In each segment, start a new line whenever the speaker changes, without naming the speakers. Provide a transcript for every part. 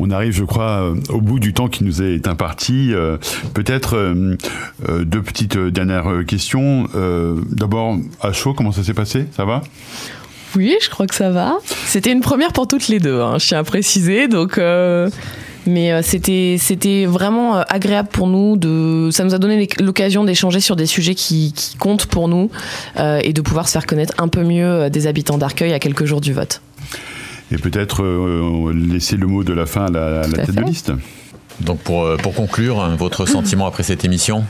on arrive, je crois, au bout du temps qui nous est imparti. Peut-être deux petites dernières questions. D'abord, à chaud, comment ça s'est passé? Ça va?
Oui, je crois que ça va. C'était une première pour toutes les deux, hein, je tiens à préciser. Donc, euh, mais euh, c'était vraiment euh, agréable pour nous. De, ça nous a donné l'occasion d'échanger sur des sujets qui, qui comptent pour nous et de pouvoir se faire connaître un peu mieux des habitants d'Arcueil à quelques jours du vote.
Et peut-être laisser le mot de la fin à la, tête de liste.
Donc pour, pour conclure, votre sentiment après cette émission?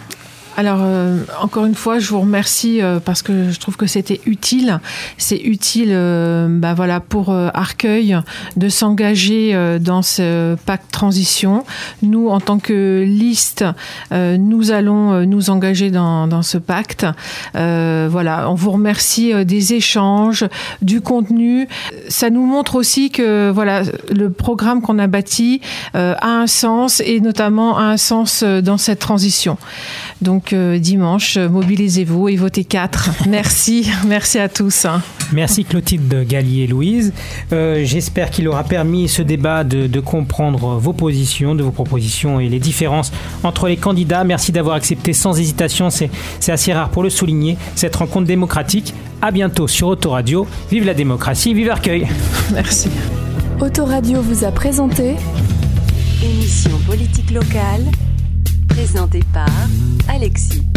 Alors, euh, encore une fois, je vous remercie euh, parce que je trouve que c'était utile. C'est utile euh, bah voilà, pour Arcueil de s'engager dans ce pacte transition. Nous, en tant que liste, nous allons nous engager dans, dans ce pacte. voilà, on vous remercie des échanges, du contenu. Ça nous montre aussi que voilà, le programme qu'on a bâti a un sens et notamment a un sens dans cette transition. Donc euh, dimanche, mobilisez-vous et votez 4. Merci, merci à tous.
Merci Clotilde Gallier-Louise. Euh, j'espère qu'il aura permis ce débat de, comprendre vos positions, de vos propositions et les différences entre les candidats. Merci d'avoir accepté sans hésitation, c'est assez rare pour le souligner, cette rencontre démocratique. À bientôt sur Autoradio. Vive la démocratie, vive Arcueil.
Merci.
Autoradio vous a présenté émission politique locale Présenté par Alexis.